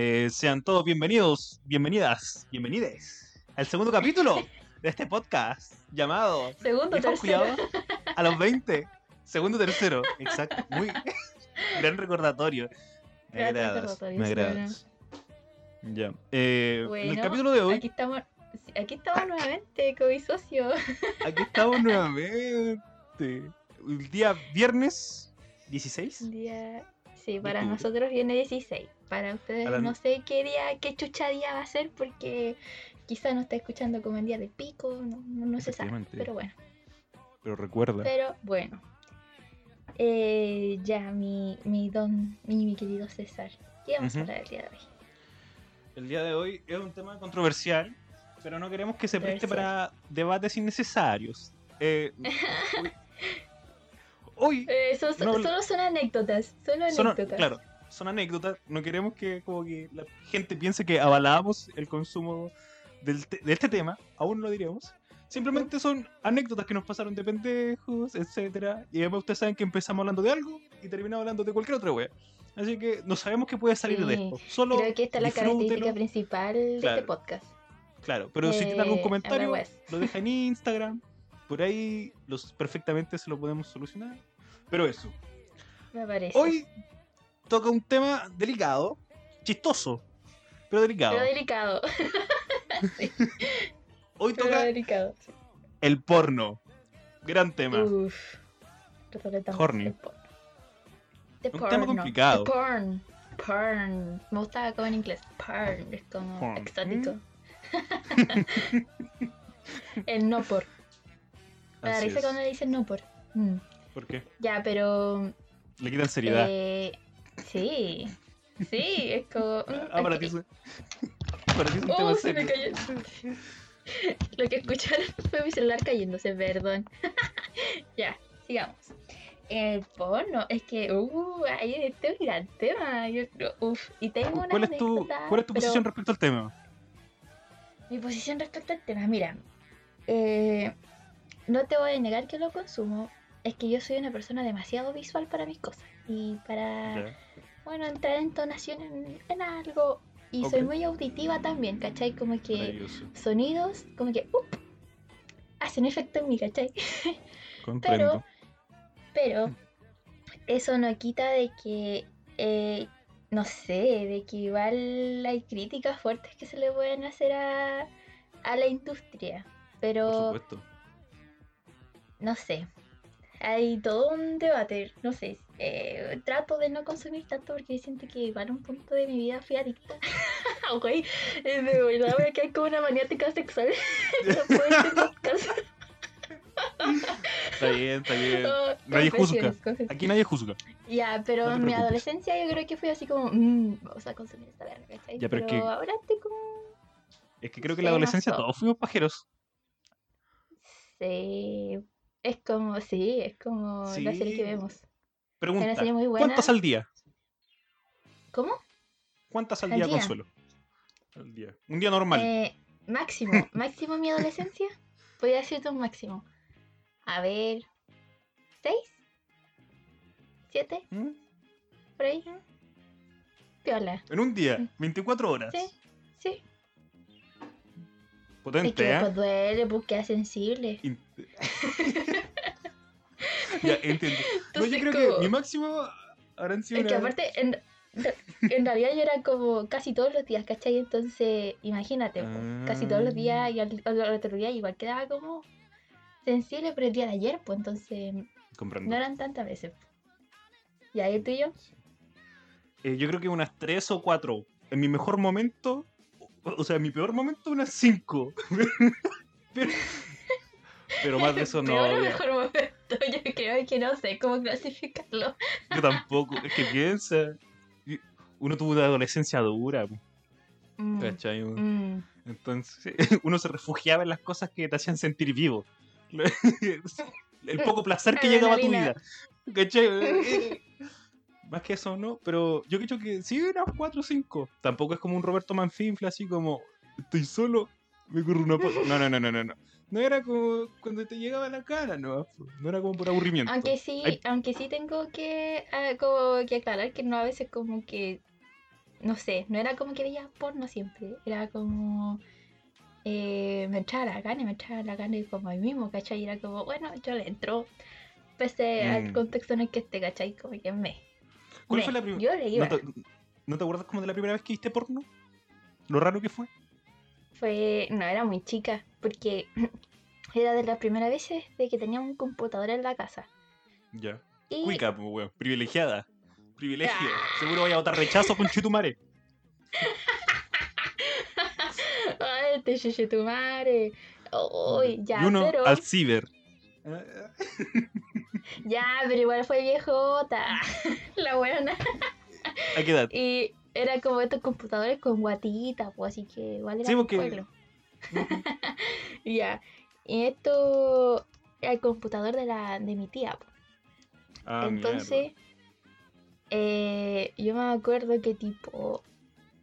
Eh, sean todos bienvenidos, bienvenidas, bienvenides al segundo capítulo de este podcast llamado Segundo, tercero. A los 20. Segundo, tercero, exacto. Muy gran recordatorio. Me Gran agradas, me agradas. Ya. Eh, en el capítulo de hoy, Aquí estamos, aquí estamos nuevamente con mi socio. aquí estamos nuevamente. El día viernes 16. Un día, sí, para nosotros viene 16. Para ustedes la- no sé qué día, qué chucha día va a ser porque quizá no está escuchando como en día de pico, no, no, no se sabe. Pero bueno, Pero recuerda. pero bueno. Eh, ya, mi, mi don, mi, mi querido César. ¿Qué vamos a hablar el día de hoy? El día de hoy es un tema controversial, pero no queremos que se preste para debates innecesarios. Eh, hoy, Eh, No, solo son anécdotas, solo son, anécdotas. claro, son anécdotas. No queremos que como que la gente piense que avalamos el consumo del te- de este tema. Aún no lo diremos. Simplemente son anécdotas que nos pasaron de pendejos, etcétera. Y además ustedes saben que empezamos hablando de algo y terminamos hablando de cualquier otra wea. Así que no sabemos qué puede salir de esto. Solo Creo que esta es la característica principal de este podcast. Claro, pero si tiene algún Eh, comentario, lo deja en Instagram. Por ahí los, perfectamente se lo podemos solucionar. Pero eso. Me parece. Hoy toca un tema delicado, chistoso, pero delicado. Pero delicado. Hoy Pero toca delicado. el porno. Gran tema. Uf. Horny. el porno. The Un tema complicado. The porn. Porn. Me gusta como en inglés. Porn. Es como Porn. exótico. el no por. Me da risa cuando le dicen no por. Mm. ¿Por qué? Ya, pero. Le quitan seriedad. Eh, sí. Sí, es como. mm, ah, para ti es, para ti es un Oh, tema se me serio. cayó. Lo que escucharon fue mi celular cayéndose, perdón. ya, sigamos. El porno, es que, uh, ahí este es un gran tema. Yo, uf, y tengo una ¿Cuál es tu, anécdota, cuál es tu pero posición respecto al tema? Mi posición respecto al tema, mira, eh, no te voy a negar que lo consumo. Es que yo soy una persona demasiado visual para mis cosas. Y para bueno, entrar en entonación en, en algo. Y soy muy auditiva también, ¿cachai? Como que sonidos, como que, up, hacen efecto en mí, ¿cachai? Comprendo. Pero eso no quita de que, eh, no sé, de que igual hay críticas fuertes que se le pueden hacer a, a la industria. Por Pero, supuesto. No sé, hay todo un debate, no sé. eh, trato de no consumir tanto porque siento que igual un punto de mi vida fui adicta. Ok, eh, de verdad voy a quedar como una maniática sexual. Está bien, está bien. Oh, Nadie juzga. Aquí nadie juzga. Ya, pero No en mi adolescencia yo creo que fui así como, mmm, vamos a consumir esta verga, ¿cachai? Ya, pero pero es que- ahora estoy como, Es que creo que en la adolescencia todos fuimos pajeros. sí, es como, sí, es como la serie que Sí. vemos. Pregunta, Una serie muy buena. ¿cuántas al día? ¿Cómo? ¿Cuántas al Al día, día. Consuelo? Al día. Un día normal. Eh, máximo, máximo en mi adolescencia, podría decirte un máximo. A ver, ¿seis? ¿Siete? ¿Mm? ¿Por ahí? Piola. En un día, 24 horas. Sí, sí. Es Potente, que ¿eh? duele, porque es sensible. In- ya, entiendo. No, yo creo que mi máximo habrán sido Es que aparte, en, en realidad yo era como casi todos los días, ¿cachai? Entonces, imagínate, po, casi todos los días y al, al otro día igual quedaba como sensible, pero el día de ayer, pues entonces Comprendo. no eran tantas veces. ¿Y ahí tú y yo? Eh, yo creo que unas 3 o 4. En mi mejor momento, o, sea, mi peor momento, unas 5. pero, pero más de eso no. Peor mejor momento, yo creo que no sé cómo clasificarlo. Yo tampoco. Es que piensa. Uno tuvo una adolescencia dura, Mm, ¿cachai? mm. Entonces, uno se refugiaba en las cosas que te hacían sentir vivo. El poco placer que llegaba a tu vida. ¿Cachai? Más que eso, no. Pero yo creo que sí, unas 4 o 5. Tampoco es como un Roberto Manfinfla, así como, estoy solo, me corro una po-". No, no, no, no, no. No, no era como cuando te llegaba a la cara, no. No era como por aburrimiento. Aunque sí, Ay. aunque sí tengo que, ah, como que aclarar que no a veces como que no sé, no era como que veía porno siempre, era como eh, me echaba la gana me echaba la gana y como ahí mismo, ¿cachai? Y era como, bueno, yo le entro, pese al Mm. contexto en el que esté, ¿cachai? Como que me. ¿Cuál me. fue la primera? Yo le iba. ¿No te, ¿No te acuerdas como de la primera vez que viste porno? Lo raro que fue. Fue, no, era muy chica, porque era de las primeras veces de que tenía un computador en la casa. Ya. Y Cuica, pues, weón. Privilegiada. Privilegio. Ah. Seguro vaya a votar rechazo con Chutumare. Ay, te chuche tu madre. Uy, ya, y uno pero. al ciber. Ya, pero igual fue viejota. la buena. ¿A qué edad? Y era como estos computadores con guatita, pues así que igual era Sí, porque- pueblo. Ya. Y esto era el computador de la de mi tía. Ah, Entonces, eh, yo me acuerdo que tipo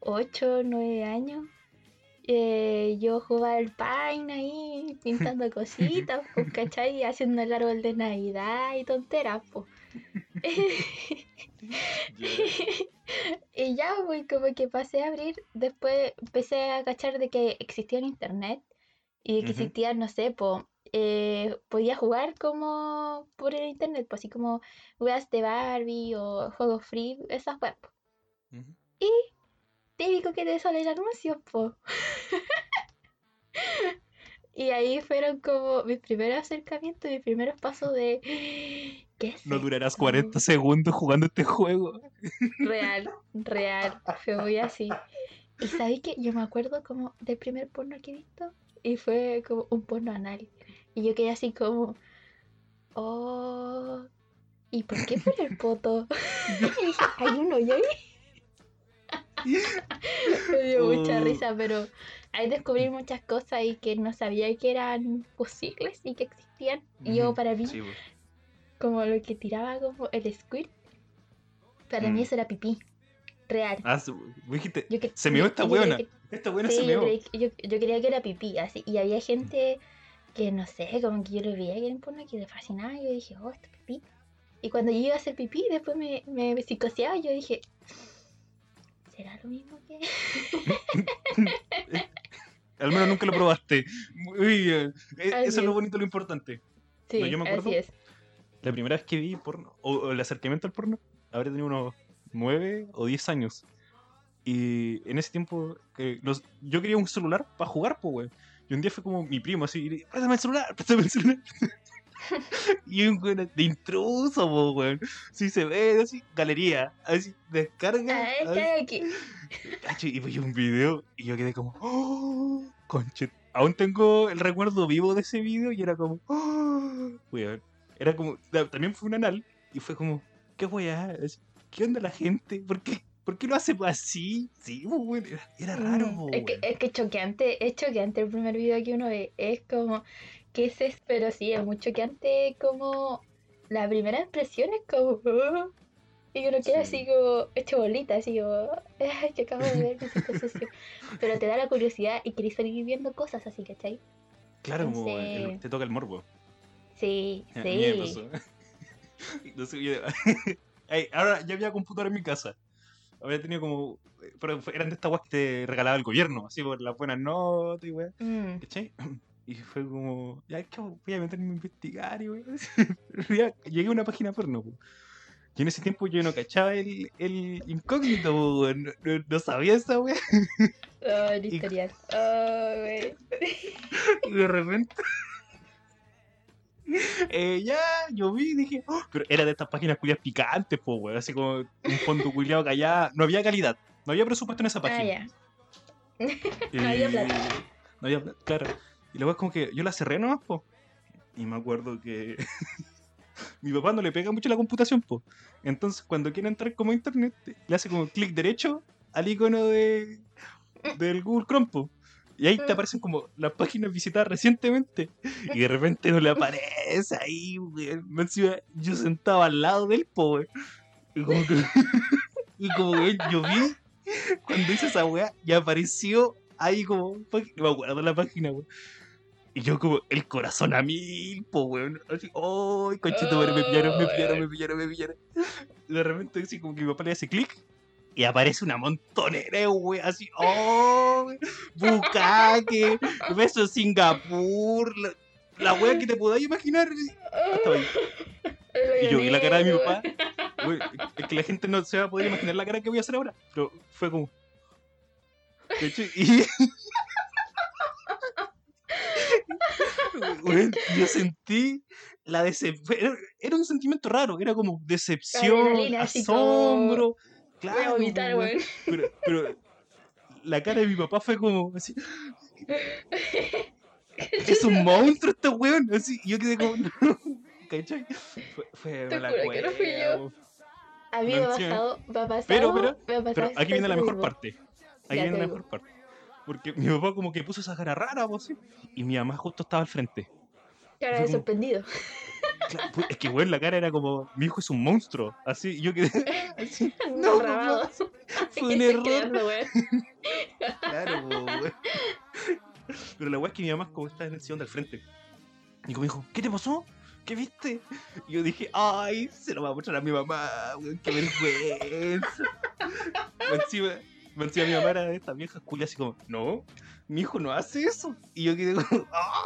8 o 9 años, eh, yo jugaba al Paint ahí, pintando cositas, pues, ¿cachai? Haciendo el árbol de Navidad y tonteras, pues. y ya, pues, como que pasé a abrir, después empecé a cachar de que existía el internet y de que existía, no sé, pues, eh, podía jugar como por el internet, pues así como weas de Barbie o juegos free, esas weas. po. Ujú. Típico que te salen anuncios, po. y ahí fueron como mis primeros acercamientos, mis primeros pasos de... ¿Qué es No durarás esto? 40 segundos jugando este juego. Real, real, fue muy así. Y sabéis que yo me acuerdo como del primer porno que he visto y fue como un porno anal. Y yo quedé así como, oh, ¿y por qué por el poto? y dije, hay uno y ahí. me dio mucha Oh. risa, pero ahí descubrí muchas cosas y que no sabía que eran posibles y que existían. Y yo para mí, Sí, pues. como lo que tiraba como el squirt, para mí Mm. eso era pipí. Real. Ah, su- vos dijiste, Yo que- se meó yo- esta que- esta buena sí, se meó. creí- yo, yo creía que era pipí, así. Y había gente que, no sé, como que yo lo veía que era un porno que le fascinaba. Y yo dije, oh, esto es pipí. Y cuando yo iba a hacer pipí, después me, me psicoseaba. Y yo dije, ¿será lo mismo que.? Al menos nunca lo probaste. Muy bien. E- Así Eso es lo bonito, lo importante. Sí, yo me acuerdo. así es. La primera vez que vi porno, o, o el acercamiento al porno, habría tenido unos 9 o 10 años. Y en ese tiempo, eh, los- yo quería un celular para jugar, pues, weón. Y un día fue como mi primo, así, préstame el celular, préstame el celular. y un weón de intruso, po, weón. Sí se ve, así, galería, así, descarga. Ah, así. está aquí. Cacho, y vi un video y yo quedé como, ¡Oh! Conche. Aún tengo el recuerdo vivo de ese video y era como, ¡Oh! Weón. Era como, ta- también fue un anal y fue como, ¿qué weá? ¿Qué onda la gente? ¿Por qué, ¿Por qué lo hace así? Sí. Era, era raro, Mm, po, es, que, es que choqueante, es choqueante el primer video que uno ve. Es como, ¿qué es eso? Pero sí, es muy choqueante como la primera impresión es como... "Ah", y uno queda Sí. así como hecho bolita, así como... Ay, que acabo de ver, me siento sucio". Pero te da la curiosidad y querés seguir viendo cosas así, ¿cachai? Claro, entonces- el- te toca el morbo. Sí, me sí. pasó. Entonces, yo- ahora ya había computador en mi casa. Había tenido como. Pero fue- eran de estas weas que te regalaba el gobierno, así por las buenas notas y weas. Mm, ¿Cachai? Y fue como, ya es que voy a meterme a investigar y. Ya Llegué a una página porno, po. Y en ese tiempo yo no cachaba el, el incógnito, po, no, no- no sabía esa wea. oh, el historial. Oh, güey. Y de repente. eh, ya, yo vi y dije, "Oh", pero era de estas páginas culiadas picantes, po, weón. Así como un fondo culiado que allá no había calidad, no había presupuesto en esa Ah, página. Y- No había plata. No había plata, claro. Y luego es como que yo la cerré nomás, po. Y me acuerdo que mi papá no le pega mucho la computación, po. Entonces cuando quiere entrar como a internet, le hace como clic derecho al icono de del Google Chrome, po. Y ahí te aparecen como las páginas visitadas recientemente. Y de repente no le aparece ahí, weón. Yo sentado al lado del po. Y como que. y como, weón, yo vi cuando hice esa weá y apareció ahí como. No me acuerdo la página, weón. Y yo como el corazón a mil, po, weón. Así, ¡ay, conchito, madre! Me pillaron, me pillaron, me pillaron, me pillaron. De repente así como que mi papá le hace clic y aparece una montonera wey, así, oh, bucaque, beso en Singapur, la, la wea que te podáis imaginar. Hasta ahí. Y yo vi la cara de mi papá. wey, es que la gente no se va a poder imaginar la cara que voy a hacer ahora. Pero fue como. Y. Wey, yo sentí la decepción. Era, un sentimiento raro. Era como decepción, así como- asombro. Voy a Claro, vomitar, weón. Pero, pero la cara de mi papá fue como así. Es un monstruo este weón. Así, yo quedé como. No. ¿Cachai? Fue, fue Te mala juro que no fui yo. A mí me ha pasado, me ha pasado, Pero, pero- me ha pasado Pero aquí viene la mejor mismo. parte. Aquí Ya viene la mejor parte. Porque mi papá como que puso esa cara rara, pues, ¿sí? y mi mamá justo estaba al frente. Cara de sorprendido. Claro, pues, es que, weón, la cara era como, mi hijo es un monstruo. Así, yo quedé así. No, papá, fue un error. Claro, weón. Pero la weá es que mi mamá como está en el sillón del frente. Y como dijo, ¿qué te pasó? ¿Qué viste? Y yo dije, ay, se lo va a mostrar a mi mamá, weón, qué vergüenza. Encima, más encima mi mamá era de estas viejas culias así como, no, mi hijo no hace eso. Y yo quedé como, ah.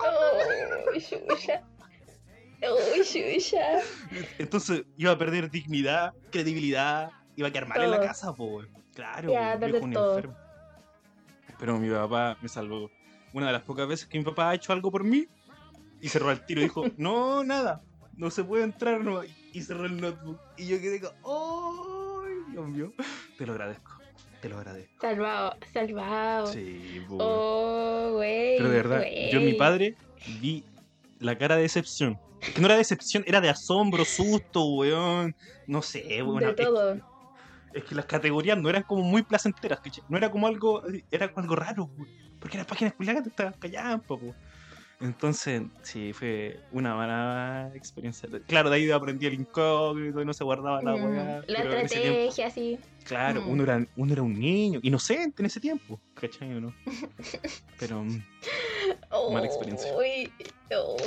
Entonces iba a perder dignidad, credibilidad, iba a quedar mal en la casa, weón. Claro, un perder viejo un todo. enfermo. Pero mi papá me salvó. Una de las pocas veces que mi papá ha hecho algo por mí y cerró el tiro y dijo, no, nada, no se puede entrar, no. Y cerró el notebook. Y yo quedé como, ¡ay, Dios mío! Te lo agradezco, te lo agradezco. Salvado, salvado. Sí, weón. Oh, güey. Pero de verdad, yo en mi padre vi la cara de decepción. Que no era decepción, era de asombro, susto, weón. No sé, weón. De es- todo. Es que las categorías no eran como muy placenteras, ¿cachai? No era como algo, era algo raro, güey. Porque las páginas culiadas te estaban callando, po. Entonces, sí, fue una mala experiencia. Claro, de ahí aprendí el incógnito y no se guardaba la Mm, weá. La tiempo, estrategia, sí. claro, Mm. uno, era, uno era un niño, inocente en ese tiempo, ¿cachai o no? Pero, mm, Mala experiencia. Uy,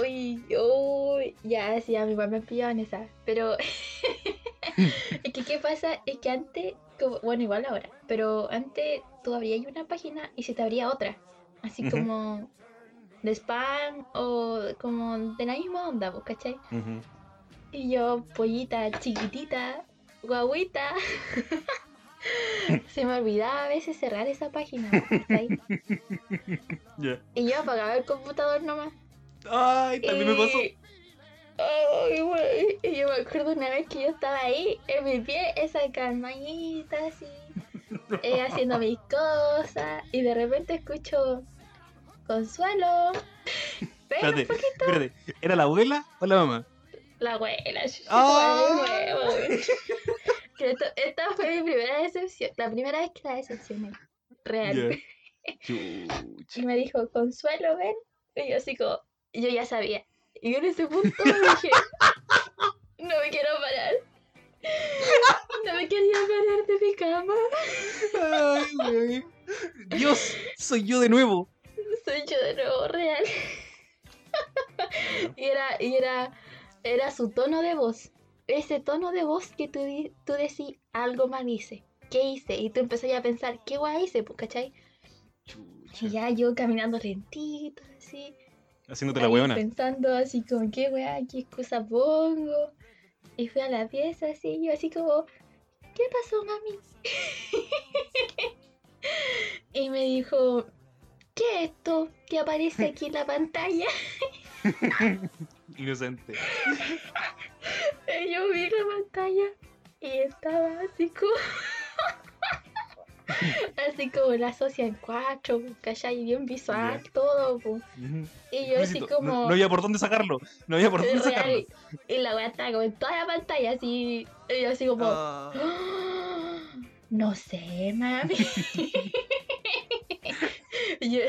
uy, uy. Ya, sí, a mi papá me pillaba en esa. Pero. es que, ¿qué pasa? Es que antes. como- bueno, igual ahora. Pero antes tú abrías una página y se te abría otra. Así como. De spam o como de la misma onda, ¿cachai? ujú. Y yo, pollita chiquitita, guaguita. Se me olvidaba a veces cerrar esa página. Y yo apagaba el computador nomás. Ay, también me pasó. Y- Ay, güey. Y yo me acuerdo una vez que yo estaba ahí, en mi pie, esa calmadita, así, eh, haciendo mis cosas. Y de repente escucho, Consuelo. Espérate, poquito. espérate. ¿Era la abuela o la mamá? La abuela. Que esto- esta fue mi primera decepción. La primera vez que la decepcioné. Real. Y me dijo, Consuelo, ven. Y yo así como, yo ya sabía. Y yo en ese punto dije, no me quiero parar. No me quería parar de mi cama. Ay. Dios, soy yo de nuevo. Soy yo de nuevo real. Y era, y era, era su tono de voz. Ese tono de voz que tú, tú decís, algo mal hice. ¿Qué hice? Y tú empezás a pensar, ¿qué guay hice? Pues, ¿cachai? Chucha. Y ya yo caminando lentito, así. Haciéndote la ahí weona. Pensando así como, ¿qué weá? ¿Qué excusa pongo? Y fui a la pieza así, yo así como, ¿qué pasó, mami? y me dijo, ¿qué es esto que aparece aquí en la pantalla? Inocente. Y yo vi la pantalla y estaba así como... así como la socia en cuatro, ¿cachai? Bien visual, Ya. todo. Y yo así como... No, no había por dónde sacarlo. No había por dónde sacarlo. Y la weá estaba como en toda la pantalla, así. Y yo así como. "Ah, No sé, mami. y, yo,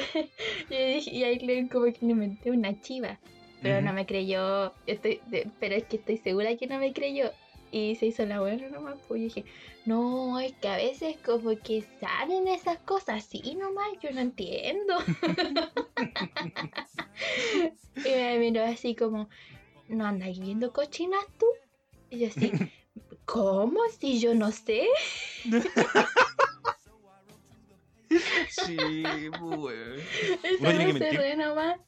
yo dije, y ahí le como que le inventé una chiva. Pero no me creyó. Estoy, pero es que estoy segura que no me creyó. Y se hizo la buena nomás. Pues yo dije, no, es que a veces como que salen esas cosas así nomás. Yo no entiendo. y me miró así como, ¿no andas viendo cochinas tú? Y yo así, ¿cómo? Si yo no sé. Sí, pues, weón. Esa Uno tiene que no se mentir. re nomás.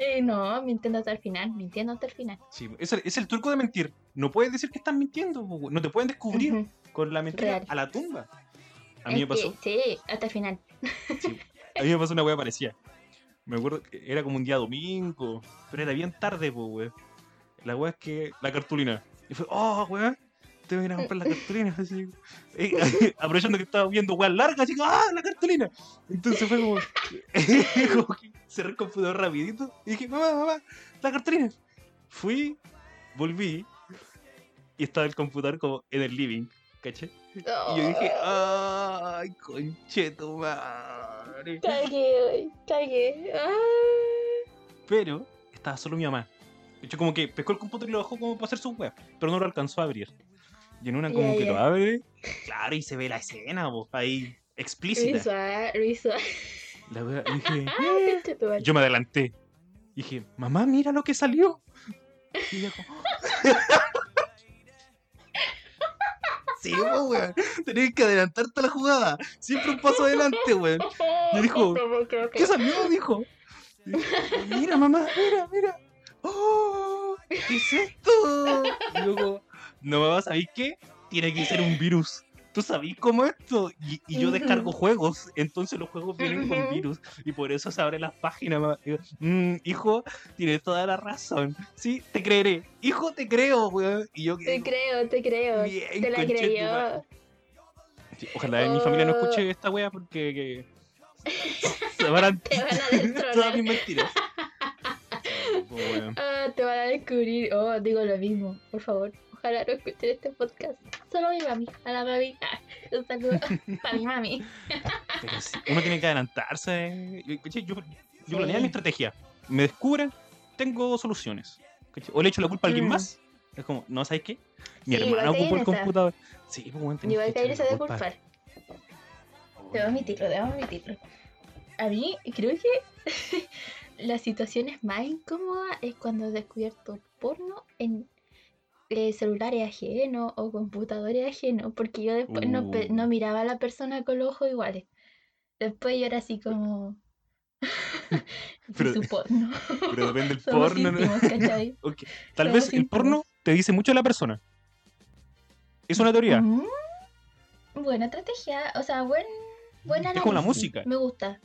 Eh, no, mintiendo hasta el final, mintiendo hasta el final. Sí, es el, es el truco de mentir. No puedes decir que estás mintiendo, weón. no te pueden descubrir con la mentira Real. a la tumba. A mí Es me pasó, que- sí, hasta el final. sí, a mí me pasó una wea parecida. Me acuerdo que era como un día domingo, pero era bien tarde, pues, weón. La wea es que la cartulina. Y fue, oh, weón, te voy a ir a comprar la cartulina. Así, Eh, aprovechando que estaba viendo weas largas, así, ah, la cartulina. Entonces fue como, como que cerré el computador rapidito y dije, mamá, mamá, la cartulina. Fui, volví y estaba el computador como en el living, ¿caché? Y yo dije, ay, concheto madre. Cagué, cagué. Ah. Pero estaba solo mi mamá. De hecho, como que pescó el computador y lo bajó como para hacer su web, pero no lo alcanzó a abrir. Y en una como que lo abre, claro, y se ve la escena, vos, ahí, explícita. Visual. La wea, dije, Ah, conchetumare. yo me adelanté. Dije, mamá, mira lo que salió. Y ella como, Sí, po, weón. Tenés que adelantarte a la jugada. Siempre un paso adelante, weón. Y dijo, ¿Qué salió? Dijo. Y dije, Mira, mamá, mira, mira. ¡Oh! ¿Qué es esto? Y luego, no mamá, ¿sabéis qué? Tiene que ser un virus. ¿Tú sabís cómo esto? Y, y yo descargo juegos, entonces los juegos vienen con virus. Y por eso se abren las páginas. "Mm, hijo, tienes toda la razón. Sí, te creeré. Hijo, te creo, weón. Y yo Te creo, te creo. bien, te la creyó. Sí, Ojalá mi familia no Oh. escuche esta wea porque que se van a Te van a todas mis mentiras. Ah, te van a descubrir. Oh, digo lo mismo, por favor. Ojalá no escuchen este podcast. Solo mi mami. A la mami. Ah, un saludo para mi mami. Pero sí, uno tiene que adelantarse. Yo, yo, yo Sí. planeé mi estrategia. Me descubren, tengo soluciones. O le echo la culpa a alguien Mm. más. Es como, ¿no sabes qué? Mi Sí, hermana ocupó el esa. computador. Sí, pues bueno, Igual ahí se de culpar. Debo admitirlo, debo admitirlo. A mí creo que las situaciones más incómodas es cuando he descubierto porno en eh, celulares ajenos o computadores ajenos, porque yo después no, pe- Uh. no miraba a la persona con los ojos iguales. Después yo era así como... Pero- su porno. Pero depende del porno. ¿no? Tal Somos vez el porno te dice mucho de la persona. Es una teoría. Mm, Buena estrategia, o sea, buen, buen Es como la música. Me gusta.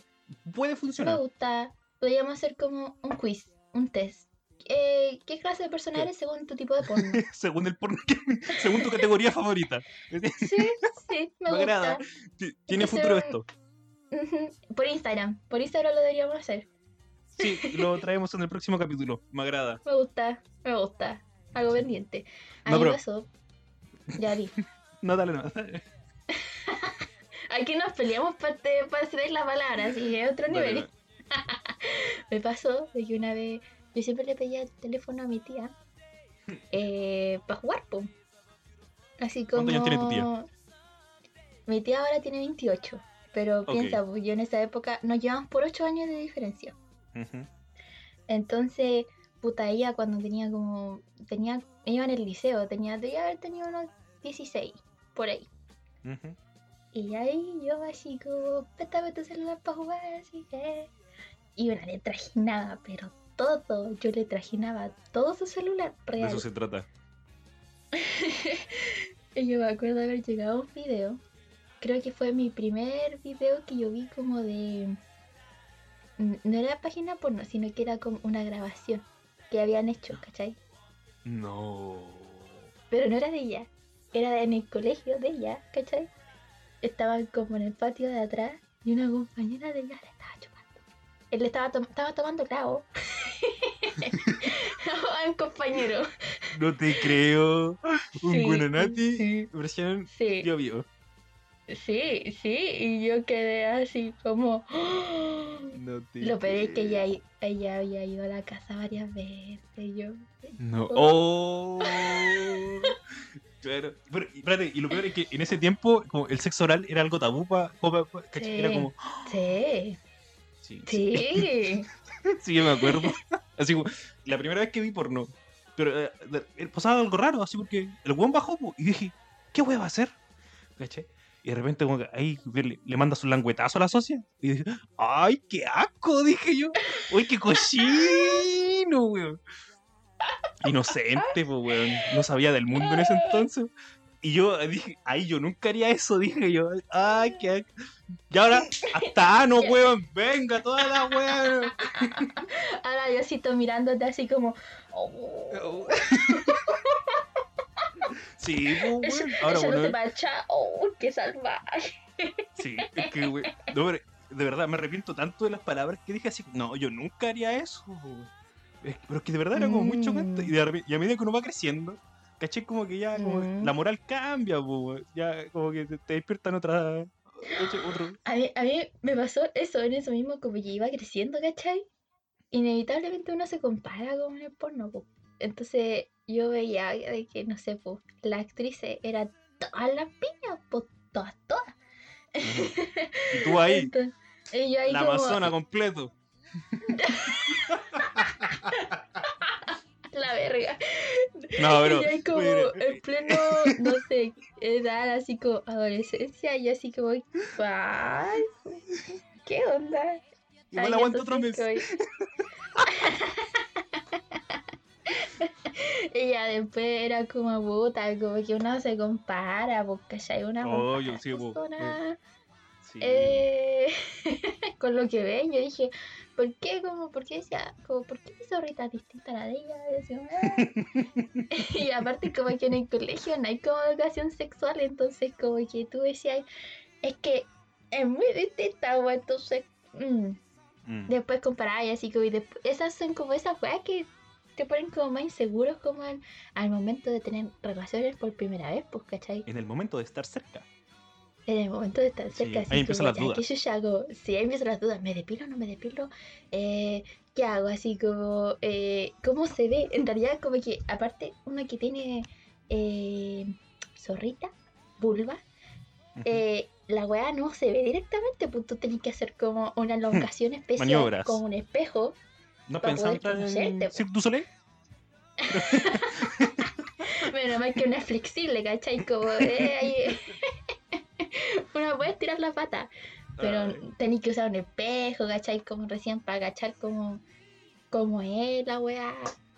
Puede Me funcionar. gusta. Podríamos hacer como un quiz, un test. Eh, ¿Qué clase de persona ¿Qué? eres según tu tipo de porno? según el porno, que- según tu categoría favorita. sí, sí, me, Me gusta. agrada. Ti- Tiene futuro un- esto. Por Instagram. Por Instagram lo deberíamos hacer. Sí, lo traemos en el próximo capítulo. Me agrada. Me gusta, me gusta. Algo pendiente. A No, mí pero- pasó. Ya vi. No, dale, no. Aquí nos peleamos para hacer la palabra, así es otro Dale, nivel. Me pasó de que una vez yo siempre le pedía el teléfono a mi tía para jugar, po. Así como. ¿Cuántos años tiene tu tía? Mi tía ahora tiene 28, pero piensa, pues, yo en esa época nos llevamos por 8 años de diferencia. Entonces, puta, ella cuando tenía como. tenía iba en el liceo, tenía, debía haber tenido unos 16, por ahí. Y ahí yo así como, préstame tu celular para jugar, así que... Y una le trajinaba, pero todo, yo le trajinaba todo su celular De real. eso se trata. Y yo me acuerdo de haber llegado a un video, creo que fue mi primer video que yo vi como de... No era página porno, sino que era como una grabación que habían hecho, ¿cachai? No. Pero no era de ella, era en el colegio de ella, ¿cachai? Estaban como en el patio de atrás y una compañera de ella le estaba chupando. Él le estaba, tom- estaba tomando clavo. a un compañero. No te creo. Un Sí, bueno Nati. sí. Versión Sí, yo vivo. sí, sí. Y yo quedé así como... No te Lo peor es que ella, ella había ido a la casa varias veces. Y yo... No. Oh. Claro. Pero, y espérate, y lo peor es que en ese tiempo, como el sexo oral era algo tabú para. Era Sí. como. Sí, Sí, sí. Sí, yo me acuerdo. Así como, la primera vez que vi porno. Pero eh, de- pasaba algo raro, así porque el weón bajó y dije, ¿qué weón va a hacer? ¿Cachai? Y de repente como que ahí le, le manda su languetazo a la socia. Y dije, ¡ay, qué asco! Dije yo. ¡Uy, qué cochino, weón! Inocente, pues, weón. No sabía del mundo en ese entonces. Y yo dije, ay, yo nunca haría eso, dije yo. Ay, qué asco. Y ahora, hasta ano, weón. Venga, toda la weón. Ahora yo sí estoy mirándote así como. oh, Sí, pues, weón. Ahora, ella no se marcha. ¡Oh, qué salvaje! Sí, es que, no, pero de verdad me arrepiento tanto de las palabras que dije así. No, yo nunca haría eso. que- pero es que de verdad era como muy chocante. Y, de y a medida que uno va creciendo, caché como que ya como Mm. la moral cambia, po, ya como que te, despiertan otra, otro, A mí, a mí me pasó eso en eso mismo, como que iba creciendo, ¿cachai? Inevitablemente uno se compara con el porno, po. Entonces yo veía de que, no sé, pues, las actrices eran todas las piñas, pues, todas, todas. Y tú ahí, Entonces, y yo ahí la como, amazona completo. la verga. No, pero. y ahí como mire, en pleno, no sé, edad así como adolescencia, y así como, ay, ¿qué onda? igual Ay, aguanto otro mes. Y ya después era como puta, como que uno se compara, porque hay una Oh, yo sí, persona, Sí. eh, con lo que ven, yo dije, ¿por qué? Como, ¿por qué decía, como, ¿por qué mi zorrita es distinta a la de ella? Y, decía, "Ah". y aparte como que en el colegio no hay como educación sexual, entonces como que tú decías, es que es muy distinta, o entonces, mm, Mm. después comparar y así como, y desp- esas son como esas weas que te ponen como más inseguros como al, al momento de tener relaciones por primera vez, pues, ¿cachai? En el momento de estar cerca. En el momento de estar Sí, cerca, ahí así empiezan las dudas. ¿qué yo ya hago? Sí, ahí empiezan las dudas, ¿me depilo o no me depilo? Eh, ¿Qué hago? Así como, eh, ¿cómo se ve? En realidad, como que, aparte, uno que tiene eh, zorrita, vulva, eh, la weá no se ve directamente, pues tú tenés que hacer como una elongación especial Maniobras. con un espejo. ¿No entrar en po. Cirque du Soleil? Menos mal que una es flexible, ¿cachai? Como eh, ahí- una puede tirar la pata, pero tenéis que usar un espejo, ¿cachai? Como recién para agachar como, como es la weá.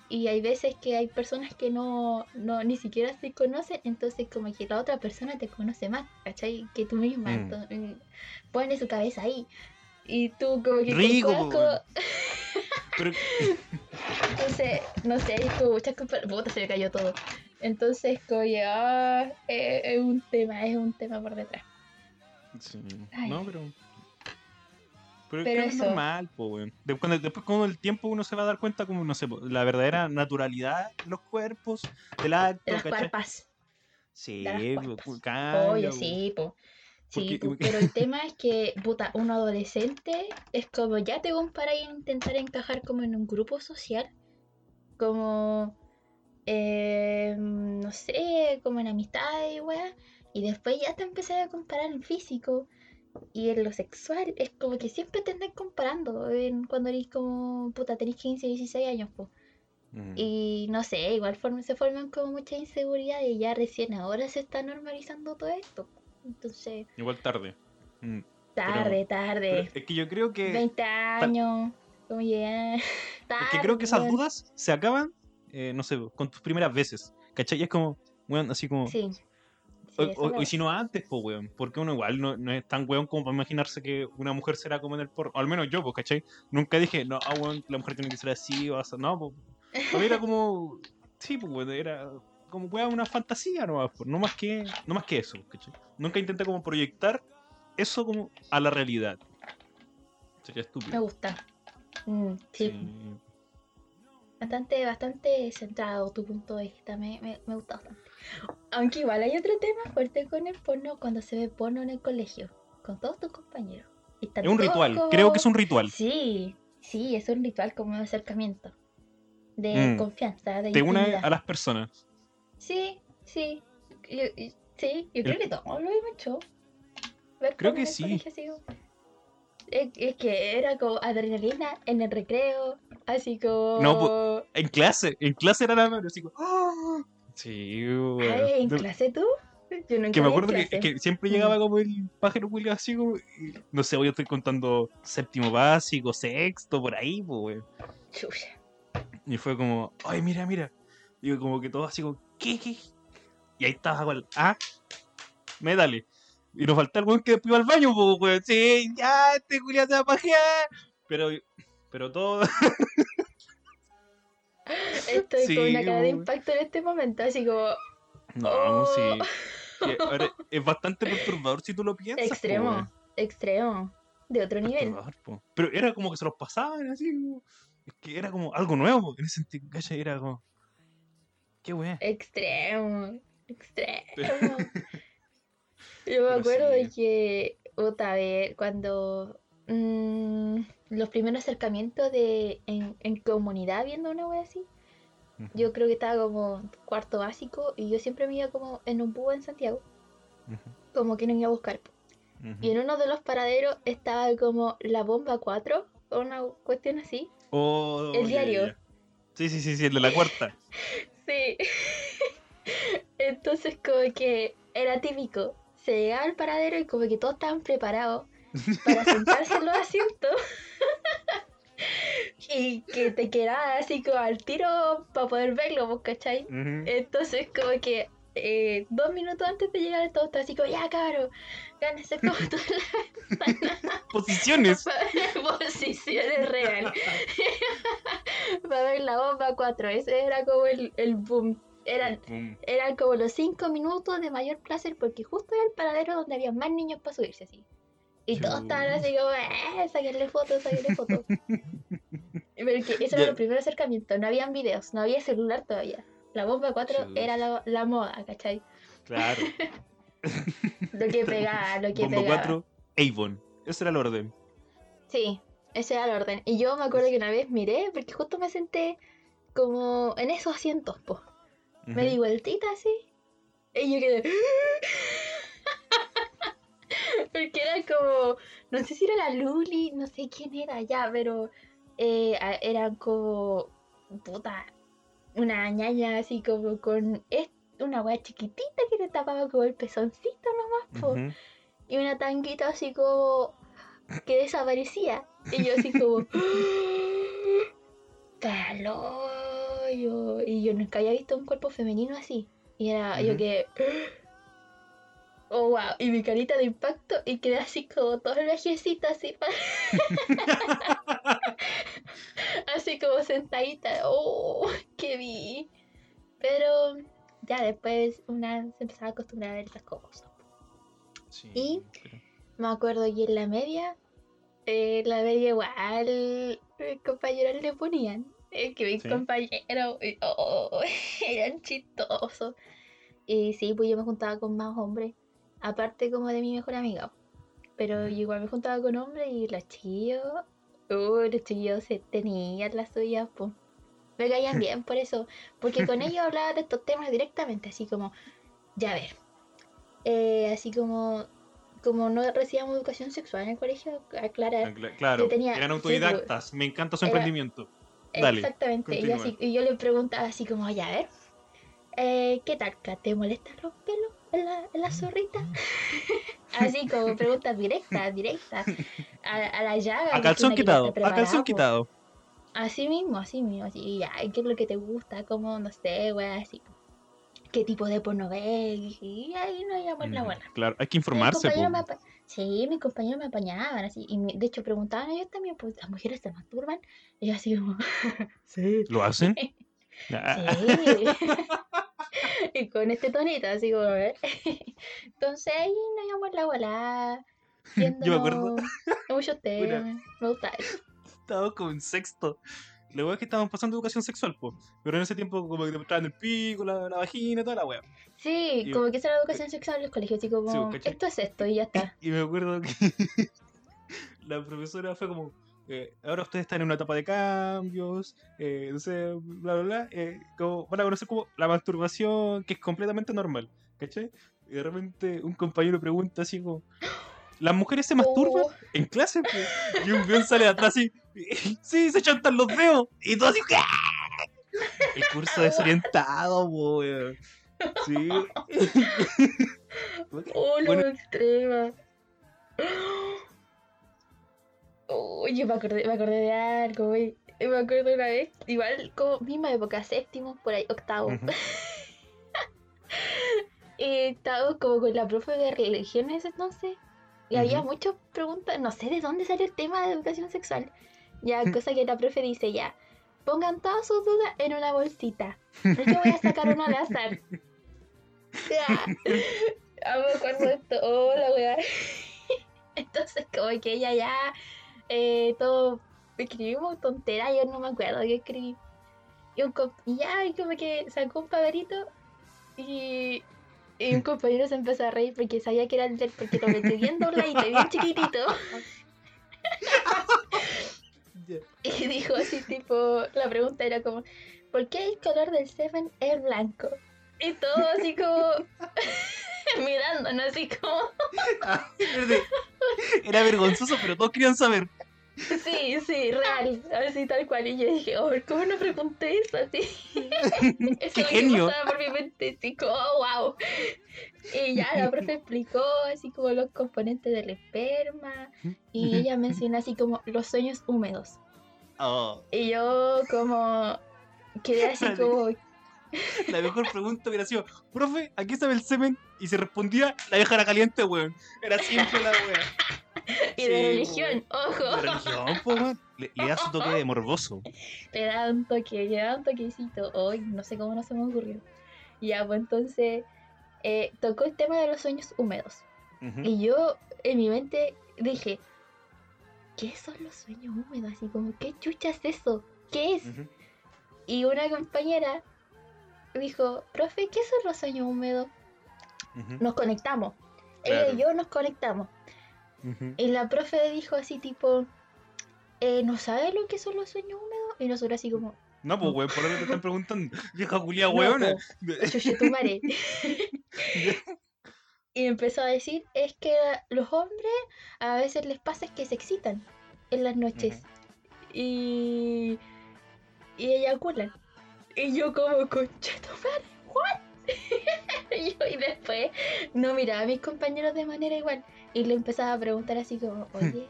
Y hay veces que hay personas que no, no ni siquiera se conocen, entonces como que la otra persona te conoce más, ¿cachai? Que tú misma. Mm. Entonces, mm, pone su cabeza ahí. Y tú como que Rico. Pero, Entonces, no sé, es como muchas cosas. Puta, se me cayó todo. Entonces, como que, ah, eh, es un tema, es un tema por detrás. Sí, Ay. no, pero. Pero, Pero es que es eso. normal, po, weón. Después con el tiempo uno se va a dar cuenta como, no sé, po, la verdadera naturalidad de los cuerpos, del acto, De las cuerpas. Sí, de las po, cuerpas. cambia, Oye, po. sí, po. Sí, Porque- pero el tema es que, puta, un adolescente es como ya te comparas en intentar encajar como en un grupo social, como, eh, no sé, como en amistades y weá, y después ya te empezás a comparar en físico y en lo sexual, es como que siempre te andas comparando en- cuando eres como, puta, tenés 15, 16 años. Mm. Y no sé, igual form- se forman como mucha inseguridad y ya recién ahora se está normalizando todo esto. Entonces, Igual tarde. Mm. tarde, tarde. Pero es que yo creo que. 20 años, como ya. Es que creo que esas dudas se acaban, eh, no sé, con tus primeras veces. ¿Cachai? Y es como, weón, así como. Sí. Sí, O, o- y si no antes, pues, weón. Porque uno igual no, no es tan weón como para imaginarse que una mujer será como en el porno. O al menos yo, pues, ¿cachai? Nunca dije, no, ah, weón, la mujer tiene que ser así o así. No, pues. Para mí era como. Sí, pues, weón, era como weón, una fantasía nomás, pues, no más que, no más que eso, ¿cachai? Nunca intenté como proyectar eso como a la realidad. Sería Me estúpido. gusta. Mm, sí, Sí. Bastante, bastante centrado tu punto de vista. Me, me, me gusta bastante. Aunque igual hay otro tema fuerte con el porno cuando se ve porno en el colegio. Con todos tus compañeros. Y Es un ritual, como- creo que es un ritual. Sí, sí, es un ritual como de acercamiento. De Mm. confianza, de Te une intimidad. a las personas. Sí, sí. Yo, sí, yo El- creo que todos lo hemos hecho. Ver Creo que sí. colegio, Es, es que era como adrenalina en el recreo, así como... No, En clase, en clase era la mano, así como. ¡ah! Sí, weón. Ay, ¿en clase tú? Yo nunca Que me acuerdo que, siempre Mm. llegaba como el pájaro culiao así como. y no sé, hoy estoy contando séptimo básico, sexto, por ahí, pues. Y fue como, ay, mira, mira. Yo como que todo así como, ¿qué, qué? Y ahí estaba ah, médale. Y nos falta el weón que después iba al baño, pues, weón. Sí, ya, este culiao se va a pajear. Pero, pero todo. Estoy Sí, con una cara de impacto en este momento, así como No, Oh. sí. Ahora es bastante perturbador si tú lo piensas. po, extremo, extremo, de otro nivel. Po. Pero era como que se los pasaban así. como- Es que era como algo nuevo. En ese sentido. Era como. Qué weón. Extremo, extremo. Yo me acuerdo de que otra vez cuando mm, los primeros acercamientos de en, en comunidad viendo una wea así, yo creo que estaba como cuarto básico y yo siempre me iba como en un búho en Santiago, como que no iba a buscar. Y en uno de los paraderos estaba como la bomba 4 o una cuestión así. Oh, El diario. Sí, sí, sí, sí, el de la cuarta. Sí. Entonces como que era típico. Se llegaba al paradero y como que todos estaban preparados para sentarse en los asientos. y que te quedabas así como al tiro para poder verlo, ¿vos cachai? Ujú. Entonces como que eh, dos minutos antes de llegar todo estaba así como, ya cabrón, gánese como Posiciones. la posiciones real. para ver la bomba 4. Ese era como el, el boom. Eran, Pum. eran como los 5 minutos de mayor placer porque justo era el paradero donde había más niños para subirse así. Y todos estaban así como, eh, sáquenle fotos, sáquenle fotos. Pero que eso era el primer acercamiento, no habían videos, no había celular todavía. La bomba 4 Chuta. era la, la moda, ¿cachai? Claro. Lo que pegaba, lo que Bomba pegaba. 4, Avon. Ese era el orden. Sí, ese era el orden. Y yo me acuerdo que una vez miré, porque justo me senté como en esos asientos, po. Me Ujú. di vueltita así. Y yo quedé. Porque era como. No sé si era la Luli, no sé quién era ya, pero. Eh, eran como. Puta. Una ñaña así como con. Una wea chiquitita que te tapaba como el pezoncito nomás, po. Y una tanguita así como. que desaparecía. Y yo así como. ¡Calor! Y yo nunca había visto un cuerpo femenino así. Y era yo que. Oh, wow. Y mi carita de impacto y quedé así como todo el viajecito así. así como sentadita. Oh, que vi. Pero ya después una se empezaba a acostumbrar a ver estas cosas. Sí, Y- pero- Me acuerdo que en la media, eh, la media igual, mis compañeros le ponían. Que mis Sí. compañeros eh, oh, eran chistosos. Y sí, pues yo me juntaba con más hombres, aparte como de mi mejor amiga. Pero yo igual me juntaba con hombres y los chiquillos, uh, los chiquillos se tenían las suyas, pues. Me caían bien por eso, porque con ellos hablaba de estos temas directamente, así como, ya ver, eh, así como, como no recibíamos educación sexual en el colegio, aclarar. Cla- Claro, tenía- eran sí, autodidactas. Me encanta su Era- emprendimiento. Dale, Exactamente, y, así, y yo le preguntaba así como, ya a ver, eh, ¿qué tal? ¿Te molestan los pelos en la, en la zorrita? así como preguntas directas, directas, a, a la llaga. A calzón quitado, a calzón quitado. Así mismo, así mismo, así, y ya, ¿qué es lo que te gusta? Como, no sé, wea, así. ¿Qué tipo de porno ves? Y ahí no íbamos la Ujú, buena. Claro, hay que informarse. me Sí, mis compañeros me apañaban así. Y me- de hecho preguntaban a ellos también, pues las mujeres se masturban. Y yo así como, sí. ¿Lo hacen? Sí. y con este tonito, así como, ¿eh? Entonces ahí nos íbamos la volada. Yo me acuerdo. Muchos temas. Me gusta eso. Estábamos como en sexto. La wea es que estábamos pasando educación sexual, po. Pero en ese tiempo como que te mostraban el pico, la, la vagina, toda la wea. Sí, Y- como que esa era la educación sexual en los colegios, así como, Sí, ¿cachai? esto es esto y ya está. Y me acuerdo que la profesora fue como, eh, ahora ustedes están en una etapa de cambios, eh, no sé, bla, bla, bla, eh, como, van a conocer como la masturbación, que es completamente normal, ¿cachai? Y de repente un compañero pregunta así como, ¿las mujeres se masturban Oh, en clase? po?" Y un weón sale de atrás así, sí, se chantan los dedos, y todo así, El curso desorientado, weón. Sí. Oh, Bueno. extrema. Oh, yo me acordé, me acordé de algo, güey. Me acuerdo una vez, igual como misma época, séptimo, por ahí, octavo. Ujú. Eh, estábamos como con la profe de religión en ese entonces. Y había muchas preguntas, no sé de dónde salió el tema de educación sexual. Ya, Mm. cosa que la profe dice ya. Pongan todas sus dudas en una bolsita. Yo voy a sacar uno al azar. Ya. Me acuerdo esto. Oh, la wea. Entonces, como que ella ya. Eh, todo. Escribimos tontera, yo no me acuerdo qué escribí. Y, un y ya, y como que sacó un paverito. Y. Y un compañero se empezó a reír porque sabía que era el del, porque lo metió bien dobladito y bien chiquitito. Y dijo así, tipo, la pregunta era como, ¿por qué el color del Seven es blanco? Y todo así como mirándonos así como, Ah. Era vergonzoso, pero todos querían saber. Sí, sí, real, así tal cual. Y yo dije, oh, ¿cómo no pregunté eso así? Eso ¡Qué genio! pasaba por mi mente, así como, oh, wow. Y ya la profe explicó así como los componentes del esperma. Y ella mencionó así como los sueños húmedos. Oh, Y yo como quedé así como, la mejor pregunta hubiera sido, profe, ¿a qué sabe el semen? Y se respondía, la vieja era caliente, weón. Era siempre la wea. y Sí, de religión, ojo. De religión, po. Le, le da su toque de morboso. Le da un toque, le da un toquecito. Hoy no sé cómo no se me ocurrió. Ya, pues entonces eh, tocó el tema de los sueños húmedos. Y yo en mi mente dije, ¿qué son los sueños húmedos? Así como, ¿qué chucha es eso? ¿Qué es? Y una compañera dijo, profe, ¿qué son los sueños húmedos? Nos conectamos. Ella Claro. y yo nos conectamos. Y la profe dijo así tipo, eh, ¿no sabe lo que son los sueños húmedos? Y nosotros así como, No, pues, weón, por eso te están preguntando. Vieja culia, No, weona. madre. y empezó a decir, es que los hombres a veces les pasa que se excitan en las noches. Y... Y eyaculan. Y yo como, concha tu madre, ¿what? y después no miraba a mis compañeros de manera igual. Y le empezaba a preguntar así como, oye,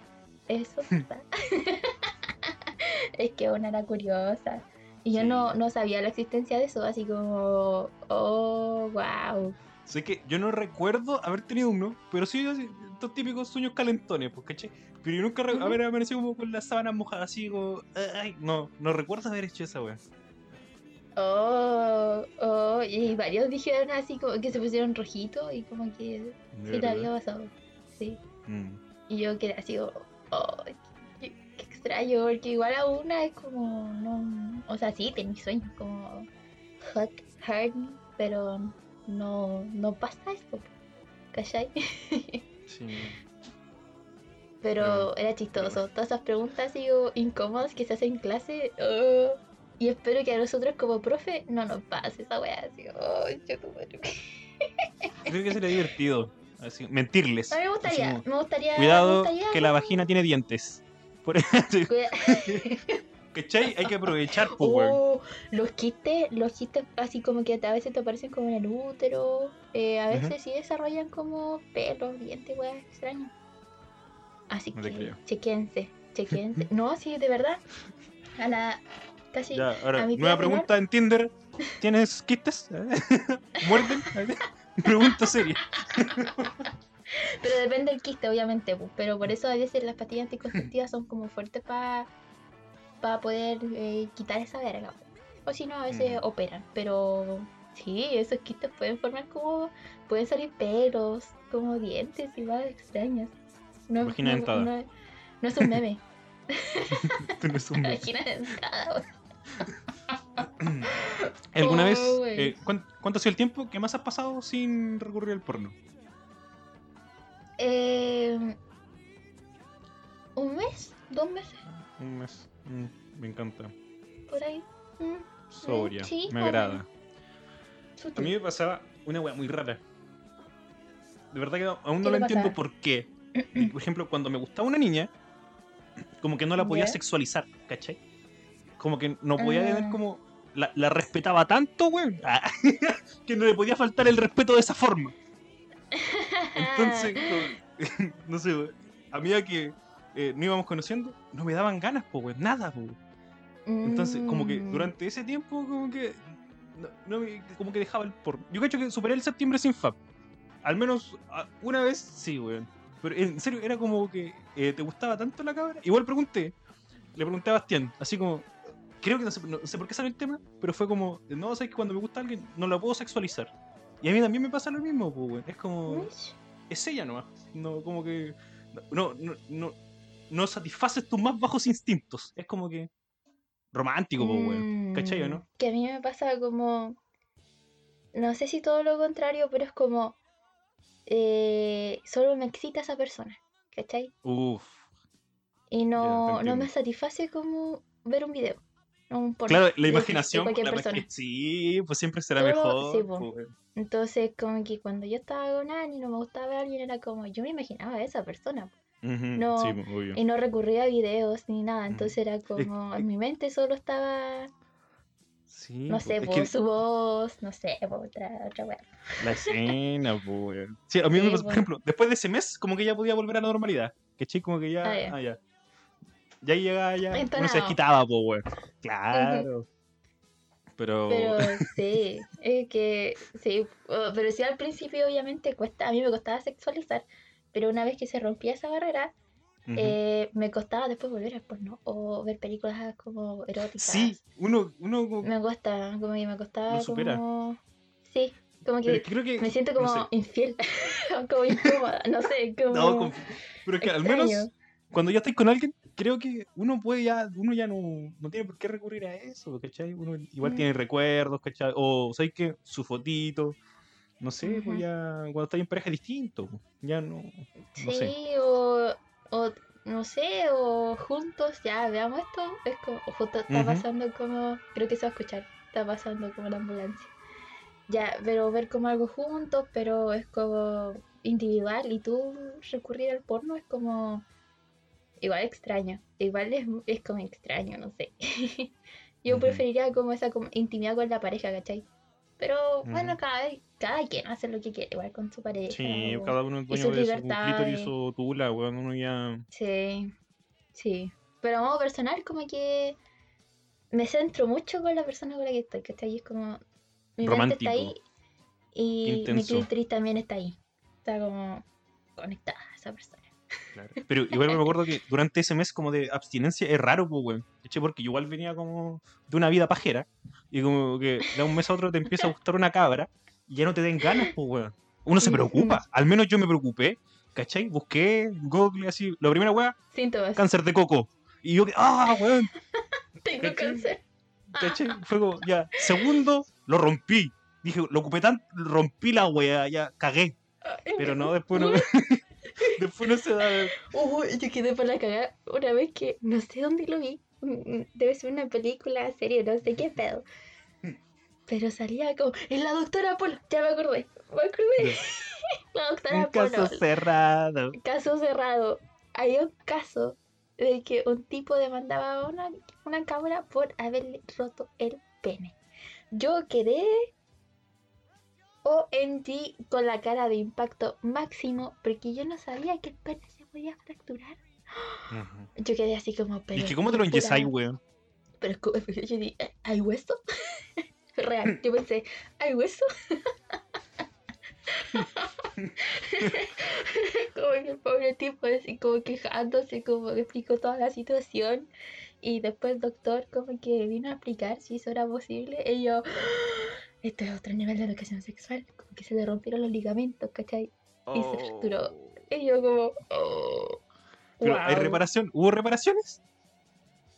¿eso está? es que una era curiosa. Y yo Sí. no, no sabía la existencia de eso, así como, oh, wow. Sé que yo no recuerdo haber tenido uno, pero sí estos típicos sueños calentones, pues, ¿cachai? Pero yo nunca re- Ujú. haber amanecido como con las sábanas mojadas, así como. Ay, no, no recuerdo haber hecho esa weá. Oh, oh, y varios dijeron así como que se pusieron rojitos y como que le verdad. había pasado. Sí. Mm. Y yo quedé así oh, qué, qué extraño, porque igual a una es como, no, o sea, sí, tenés sueños como hot, hard, pero no, no pasa esto, ¿cachai? Sí. Pero era chistoso, todas esas preguntas como incómodas que se hacen en clase, oh, y espero que a nosotros como profe no nos pase esa weá, así, oh, yo. Creo que sería divertido. Así, mentirles. A mí me gustaría, Así como, me gustaría, me Cuidado, gustaría que la vagina tiene dientes. Por ¿Cachai? Hay que aprovechar, pues. Oh, los quistes, los quistes así como que a veces te aparecen como en el útero, eh, a veces Ujú. sí desarrollan como pelos, dientes, weas extrañas. Así No que chequense, chequense. no, sí, de verdad. A la casi Ya, ahora, a nueva pregunta en Tinder. ¿Tienes quistes? ¿Muerden? Pregunta seria. Pero depende del quiste, obviamente, pu, pero por eso a veces las pastillas anticonceptivas son como fuertes para poder eh, quitar esa verga. pu. O si no, a veces Mm. operan, pero sí, esos quistes pueden formar como, pueden salir pelos, como dientes y más extrañas. No, Vagina no- no- no es un meme, no eres un- vagina dentada. ¿Alguna Oh, vez? eh, ¿cuán- ¿Cuánto ha sido el tiempo que más has pasado sin recurrir al porno? Eh, ¿Un mes? ¿Dos meses? Un mes. Mm, me encanta. Por ahí. Mm, Sobria. sí, me agrada. A mí me pasaba una weá muy rara. De verdad que aún no ¿Qué lo entiendo por qué. Por ejemplo, cuando me gustaba una niña, como que no la podía sexualizar, ¿cachai? Como que no podía Ah. tener como. La, la respetaba tanto, weón, ah, que no le podía faltar el respeto de esa forma. Entonces, como- no sé, weón, a medida que eh, nos íbamos conociendo, no me daban ganas, po, weón, nada, po. Entonces, como que Mm. durante ese tiempo, como que. No, no me- como que dejaba el porno. Yo cacho que superé el septiembre sin FAP. Al menos una vez sí, weón. Pero en serio, era como que eh, te gustaba tanto la cabra. Igual pregunté, le pregunté a Bastián, así como. Creo que no sé, no sé por qué sale el tema, pero fue como. No, sabes que cuando me gusta alguien, no la puedo sexualizar. Y a mí también me pasa lo mismo, pues, weón. Es como. Es ella nomás. No, como que. No, no, no, no satisfaces tus más bajos instintos. Es como que. Romántico, pues, weón. ¿Cachai o no? Mm, Que a mí me pasa como. No sé si todo lo contrario, pero es como. eh, solo me excita esa persona, ¿cachai? Uff. Y no, no me satisface como ver un video. No un Claro, la imaginación. cualquier la persona. sí, pues siempre será mejor. sí, pues. Entonces, como que cuando yo estaba con alguien y no me gustaba ver a alguien, era como yo me imaginaba a esa persona. No, sí, pues, obvio. Y no recurría a videos ni nada. Entonces era como. En mi mente solo estaba. Sí, No pues, sé, po, que su voz, no sé, po, otra, otra wea. La escena, pues. Sí, a mí Sí, me pasó, por pues. ejemplo, después de ese mes, como que ya podía volver a la normalidad. ¿Cachai? Como que ya. Ah, ya. Ah, ya. Ya llegaba, ya. Uno se desquitaba, pues, weón. Claro. Pero. Pero sí, es que. Sí, pero sí al principio, obviamente, cuesta. A mí me costaba sexualizar. Pero una vez que se rompía esa barrera, eh, me costaba después volver al porno. O ver películas como eróticas. Sí, uno, uno como- Me cuesta, como que me costaba supera. como. Sí, como que creo me siento no como sé. infiel. como incómoda, no sé, como. No, pero es que al menos cuando ya estáis con alguien, creo que uno puede ya, uno ya no, no tiene por qué recurrir a eso, ¿cachai? Uno igual Mm. tiene recuerdos, ¿cachai? O, ¿sabes qué? Su fotito. No sé, pues ya cuando estáis en pareja es distinto. pues, Ya no. No Sí, sé. o, o no sé, o juntos, ya veamos esto. Es como, o justo está pasando como, creo que se va a escuchar, está pasando como la ambulancia. Ya, pero ver como algo juntos, pero es como individual y tú recurrir al porno es como igual extraño. Igual es, es como extraño, no sé. Yo preferiría como esa como intimidad con la pareja, ¿cachai? Pero bueno, Ujú. cada vez, cada quien hace lo que quiere, igual con su pareja. Sí, cada uno es dueño de su clítoris o tula, weón. Uno ya. Sí, sí. Pero a modo personal, como que me centro mucho con la persona con la que estoy, ¿cachai? Es como. Mi mente está ahí Romántico. y mi clítoris también está ahí. Está como conectada a esa persona. Claro. Pero igual me acuerdo que durante ese mes como de abstinencia es raro, pues, weón. Porque yo igual venía como de una vida pajera. Y como que de un mes a otro te empieza a gustar una cabra y ya no te den ganas, pues, weón. Uno se preocupa. Al menos yo me preocupé. ¿Cachai? Busqué Google así. La primera weá, Síntomas. cáncer de coco. Y yo, que, ¡ah, weón! Tengo ¿cachai? cáncer. ¿Cachai? Fue como, ya. Segundo, lo rompí. Dije, lo ocupé tanto, rompí la weá, ya cagué. Pero no, después no. después no se da. Uy, yo quedé para la cagada una vez que no sé dónde lo vi. Mm, Debe ser una película, serie, no sé qué pedo. Pero salía como, es la doctora Polo, ya me acordé, me acordé. la doctora Un caso Polo. cerrado. Caso cerrado. Hay un caso de que un tipo demandaba a una, una cabra por haberle roto el pene. Yo quedé OMG con la cara de impacto máximo porque yo no sabía que el pene se podía fracturar. Yo quedé así como, pero. Es que, ¿cómo te lo enyesáis, weón? Pero yo dije, "¿Eh, ¿hay hueso? Real, yo pensé, ¿hay hueso? como que el pobre tipo así como quejándose, como que explicó toda la situación. Y después el doctor como que vino a explicar si eso era posible. Y yo, esto es otro nivel de educación sexual. Como que se le rompieron los ligamentos, ¿cachai? Y se fracturó. Y yo como, oh, Pero hay reparación. ¿Hubo reparaciones?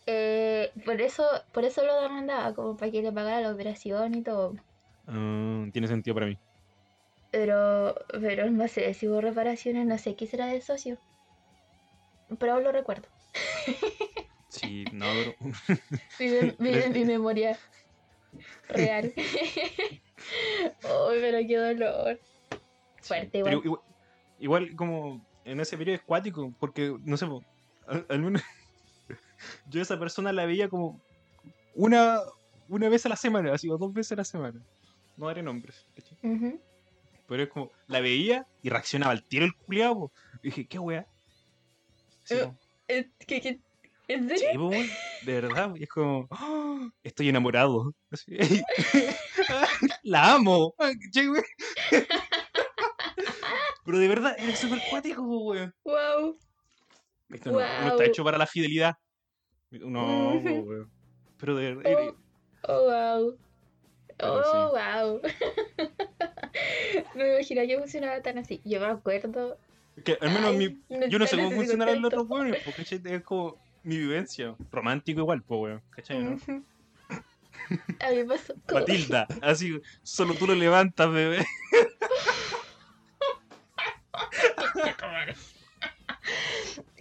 Eh, por eso, por eso lo demandaba, como para que le pagara la operación y todo. Ah, tiene sentido para mí. Pero, pero no sé, si hubo reparaciones, no sé qué será del socio. Pero aún lo recuerdo. Sí, no, pero... Vive, vive en mi memoria real. Uy, pero qué dolor. Fuerte, igual. igual, igual como en ese periodo es cuático, porque, no sé, al, al menos yo a esa persona la veía como una, una vez a la semana, así, o dos veces a la semana. No haré nombres. ¿cachai? Ujú. Pero es como, la veía y reaccionaba al tiro el culiado, dije, ¿qué wea? Sí, Eh, po. Eh, ¿Qué, qué? ¿En serio? Sí, weón, de verdad. Y es como, ¡ah! estoy enamorado. Así. la amo. Ah. Pero de verdad, era súper cuático, weón. Wow. Esto no, está hecho para la fidelidad. No, po, Ujú. weón. Pero de verdad. Oh, oh, wow. Pero Oh, wow. no me imaginaba que funcionaba tan así. Yo me acuerdo. Que al menos Ay, mi, yo no sé cómo funcionarán los otros weones, porque es como mi vivencia. Romántico igual, pues weón. ¿Cachai? ¿no? A mí me pasó como- Matilda, así, solo tú lo levantas, bebé.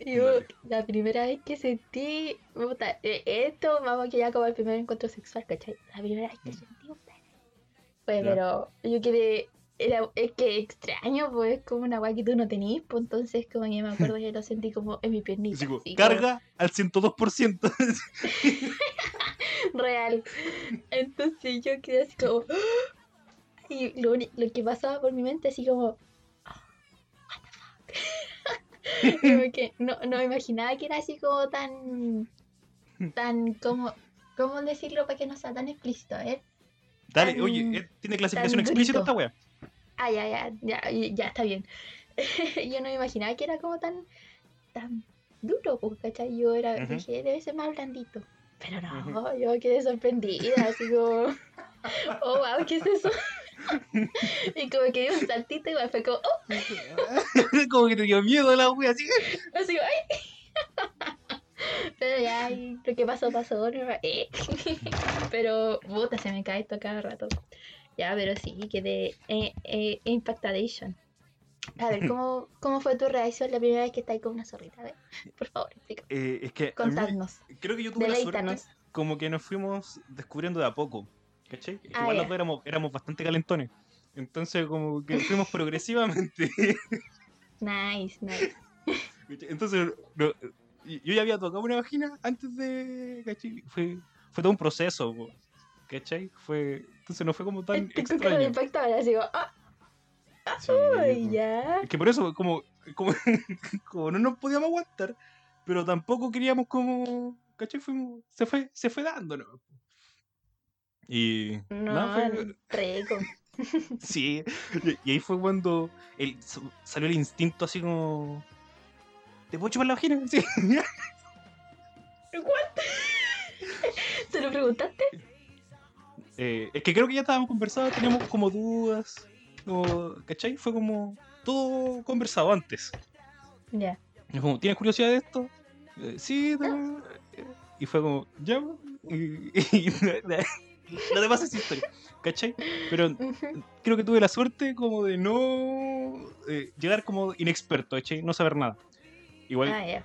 Yo, la primera vez que sentí, puta, eh, esto, vamos que ya como el primer encuentro sexual, ¿cachai? La primera vez que sentí un pene. Pues, pero yo quedé, era, es que extraño, pues, es como una guay que tú no tenías, pues, entonces como que me acuerdo que lo sentí como en mi piernita. Así como, así como carga al 102%. real. Entonces yo quedé así como... Y lo, lo que pasaba por mi mente así como... What the fuck? como que no, no me imaginaba que era así como tan... Tan como... ¿Cómo decirlo para que no sea tan explícito? eh? Dale, Tan- oye, eh, tiene clasificación explícita esta wea. Ah, ya, ya, ya, ya está bien. yo no me imaginaba que era como tan... Tan duro, pues, ¿cachai? Yo era, dije, debe ser más blandito. Pero no, Ujú. yo quedé sorprendida, así como... Oh, wow, ¿qué es eso? y como que dio un saltito y fue como, oh, como que te dio miedo la wea, así. así, ay. Pero ya, lo que pasó, pasó. ¿no? Eh. pero, puta, se me cae esto cada rato. Ya, pero sí, quedé eh, eh, impactadation. A ver, ¿cómo, ¿cómo fue tu reacción la primera vez que estáis con una zorrita? A ver, por favor. Eh, es que a mí- Contadnos. creo que yo tuve la suerte como que nos fuimos descubriendo de a poco. ¿Cachai? Ah, igual ya. los dos éramos, éramos bastante calentones. Entonces como que fuimos progresivamente. Nice, nice. Entonces no, yo ya había tocado una vagina antes de... ¿cachai? Fue, fue todo un proceso. po, ¿Cachai? Fue, entonces no fue como tan de extraño. impacto ahora, así como, ah, Sí, ay, po. ya. Es que por eso, como, como, como no nos podíamos aguantar, pero tampoco queríamos como, ¿cachai? Fuimos, se fue, se fue dando, ¿no? Y No, nada, fue- rico. sí, y, ahí fue cuando el, salió el instinto así como, ¿te puedo chupar la vagina? Sí. ¿Se lo preguntaste? Eh, es que creo que ya estábamos conversados, teníamos como dudas, como, ¿cachai? Fue como todo conversado antes. Ya. Y fue como, ¿tienes curiosidad de esto? Eh, sí, no. Y fue como, ya, pues". y, y lo demás es historia, ¿cachai? Pero creo que tuve la suerte como de no eh, llegar como inexperto, ¿cachai? No saber nada. Igual Ah,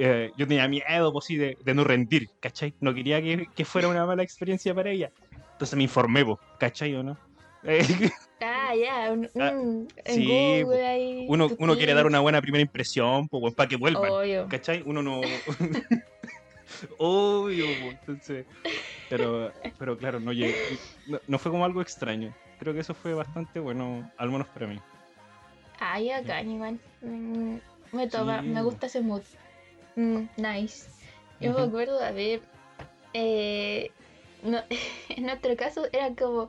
eh, yo tenía miedo, pues sí, de, de no rendir, ¿cachai? No quería que, que fuera una mala experiencia para ella. Entonces me informé, pues, ¿cachai o no? Eh, Ah, ya. un- Ah, un- en sí, Google ahí, uno, uno quiere dar una buena primera impresión, pues, para que vuelvan. Obvio. ¿Cachai? Uno no. Obvio, entonces. Pero, pero claro, no, llegué- no, no fue como algo extraño. Creo que eso fue bastante bueno, al menos para mí. Ay, acá, igual. Mm, Me toma, Sí. me gusta ese mood. Mm, nice. Yo me Ujú. acuerdo de ver. eh, no- en nuestro caso era como.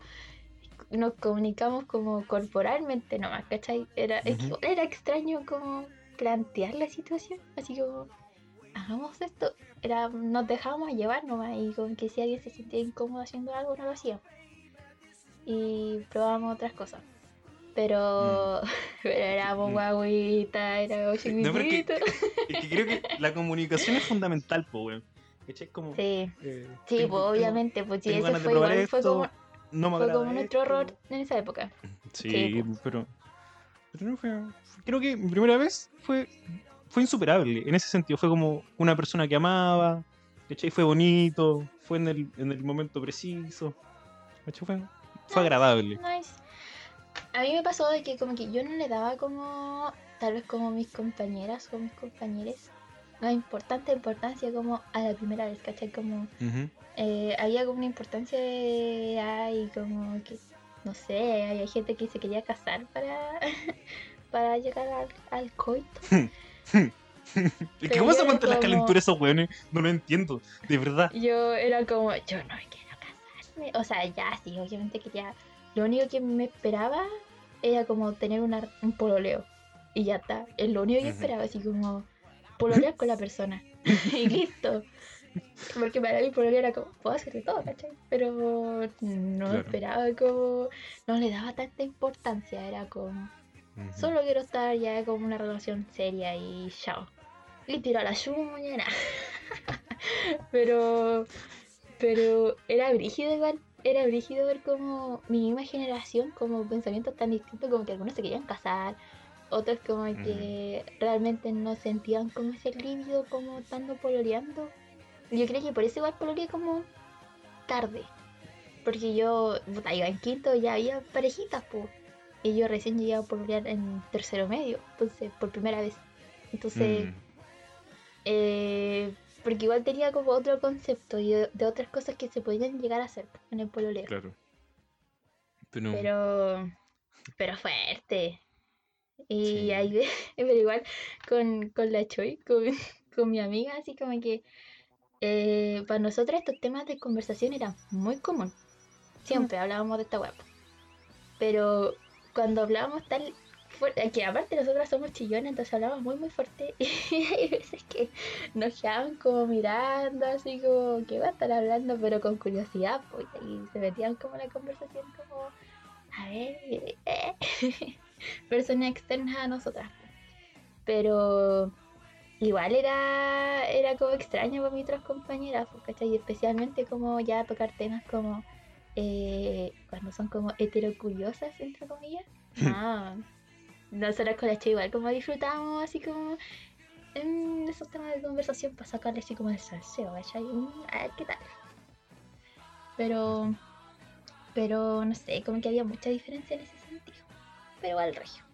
Nos comunicamos como corporalmente nomás, ¿cachai? Era, era extraño como plantear la situación. Así como. Hagamos esto. Era, nos dejábamos llevar nomás y con que si alguien se sentía incómodo haciendo algo, no lo hacíamos. Y probábamos otras cosas. Pero, pero éramos Mm. guaguitas, éramos No, pero es que- chiquititos. Es que creo que la comunicación es fundamental, pues, weón. ¿Cachai? Como. Sí, eh, sí, tengo- pues obviamente, pues sí, eso fue fue como, no fue como nuestro error en esa época. Sí, Sí, pero, pero no fue, Creo que mi primera vez fue, fue insuperable. En ese sentido, fue como una persona que amaba, ¿cachai? Fue bonito, fue en el, en el momento preciso. ¿cachai? Fue, fue agradable. Nice. A mí me pasó de que como que yo no le daba como, tal vez como mis compañeras o mis compañeros, la importante importancia como a la primera vez, ¿cachai? Como Ujú. eh, había como una importancia ay, como que no sé, hay gente que se quería casar para, para llegar al, al coito. ¿Y ¿Cómo se aguantan las calenturas esos weones? No lo entiendo, de verdad. Yo era como, yo no quiero casarme. O sea, ya sí, obviamente que ya. Lo único que me esperaba era como tener una, un pololeo. Y ya está. Es lo único que esperaba, así como pololear con la persona. y listo. Porque para mí pololeo era como, puedo hacer todo, ¿cachai? Pero no esperaba como. No le daba tanta importancia. Era como. Solo quiero estar ya como una relación seria y chao. Y tiro a la lluvia, pero. Pero era brígido igual era brígido ver como mi misma generación, como pensamientos tan distintos, como que algunos se querían casar, otros como que realmente no sentían como ese líbido como estando pololeando. Yo creo que por eso igual pololeé como tarde. Porque yo, puta, iba en quinto ya había parejitas, pues. Y yo recién llegué a pololear en tercero medio, entonces, por primera vez. Entonces, mm. eh, porque igual tenía como otro concepto y de, otras cosas que se podían llegar a hacer en el pololeo. Claro. Pero... Pero, fuerte. Y ahí, pero igual con, la Choi, con, mi amiga, así como que eh, para nosotros estos temas de conversación eran muy. Siempre mm. hablábamos de esta web. Pero cuando hablábamos tal que aparte nosotras somos chillones, entonces hablamos muy muy fuerte y hay veces que nos quedaban como mirando, así como que va a estar hablando, pero con curiosidad, pues, y se metían como en la conversación como, a ver, eh, personas externas a nosotras. Pero igual era, era como extraño para mis otras compañeras, pues, ¿cachai? Y especialmente como ya tocar temas como eh, cuando son como heterocuriosas, entre comillas. Ah, nosotros con la chica igual como disfrutamos así como en esos temas de conversación para sacarle así como el salseo, ¿cachai? Mm, a ver qué tal. Pero, pero no sé, como que había mucha diferencia en ese. Pero al regio.